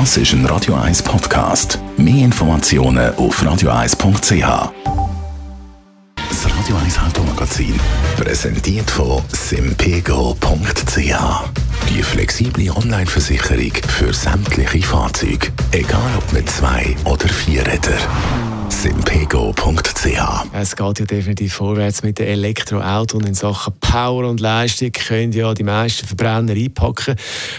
Das ist ein Radio 1 Podcast. Mehr Informationen auf radio1.ch. Das Radio 1 Automagazin, präsentiert von simpego.ch. Die flexible Online-Versicherung für sämtliche Fahrzeuge, egal ob mit zwei oder vier Rädern simpego.ch. Es geht ja definitiv vorwärts mit den Elektroautos und in Sachen Power und Leistung können ja die meisten Verbrenner einpacken.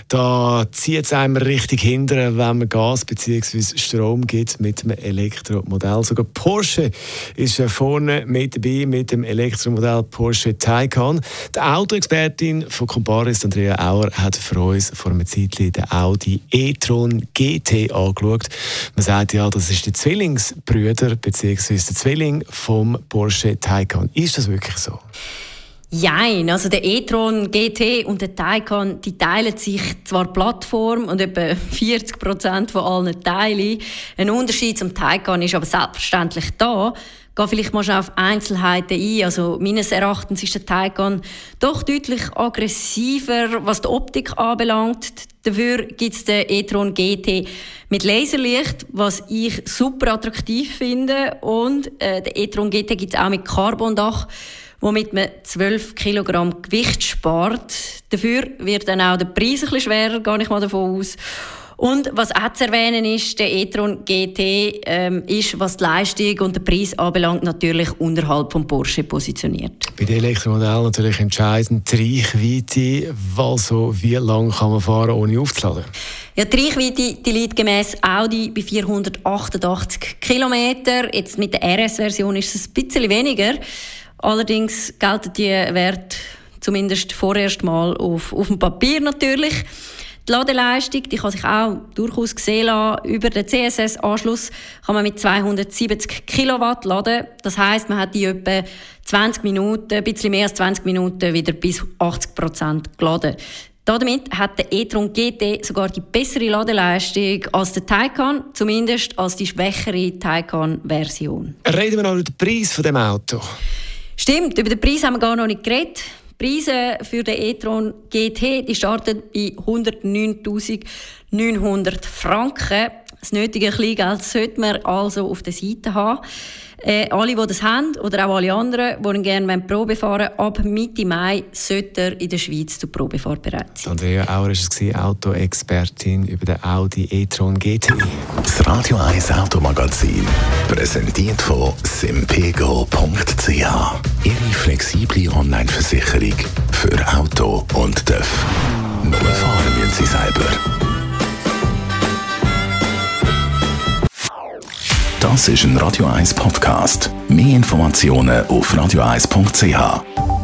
Da zieht es einem richtig hinter, wenn man Gas bzw. Strom gibt mit einem Elektromodell. Sogar Porsche ist vorne mit dabei mit dem Elektromodell Porsche Taycan. Die Autoexpertin von Comparis, Andrea Auer, hat für uns vor einer Zeit den Audi e-tron GT angeschaut. Man sagt ja, das ist der Zwillingsbrüder bzw. der Zwilling vom Porsche Taycan. Ist das wirklich so? Jein, also der e-tron GT und der Taycan, die teilen sich zwar Plattform und etwa 40 Prozent von allen Teilen. Ein Unterschied zum Taycan ist aber selbstverständlich da. Gehe vielleicht mal schon auf Einzelheiten ein. Also meines Erachtens ist der Taycan doch deutlich aggressiver, was die Optik anbelangt. Dafür gibt es den e-tron GT mit Laserlicht, was ich super attraktiv finde. Und äh, den e-tron GT gibt es auch mit Carbondach womit man 12 Kilogramm Gewicht spart. Dafür wird dann auch der Preis ein bisschen schwerer, gehe ich mal davon aus. Und was auch zu erwähnen ist, der e-tron GT ähm, ist, was die Leistung und den Preis anbelangt, natürlich unterhalb vom Porsche positioniert. Bei den Elektromodellen natürlich entscheidend die Reichweite. Also, wie lange kann man fahren, ohne aufzuladen? Ja, die Reichweite die liegt gemäss Audi bei 488 km. Jetzt mit der RS-Version ist es ein bisschen weniger. Allerdings gelten die Werte zumindest vorerst mal auf, auf dem Papier natürlich. Die Ladeleistung die kann sich auch durchaus sehen lassen. Über den CSS-Anschluss kann man mit 270 Kilowatt laden. Das heißt, man hat die etwa 20 Minuten, ein bisschen mehr als 20 Minuten wieder bis 80 Prozent geladen. Damit hat der e-tron GT sogar die bessere Ladeleistung als der Taycan, zumindest als die schwächere Taycan-Version. Reden wir noch über den Preis von dem Auto. Stimmt, über den Preis haben wir gar noch nicht geredet. Die Preise für den e-tron GT die starten bei 109.900 Franken. Das nötige Kleingeld sollte man also auf der Seite haben. Äh, alle, die das haben, oder auch alle anderen, die gerne Probe fahren ab Mitte Mai sollte er in der Schweiz zur Probefahrt bereit sein. Andrea Auer war es, Autoexpertin über den Audi e-tron GT. Das Radio 1 Automagazin, präsentiert von simpego.ch. Flexible Online-Versicherung für Auto und TÜV. Nur fahren müssen Sie selber. Das ist ein Radio 1 Podcast. Mehr Informationen auf radio1.ch.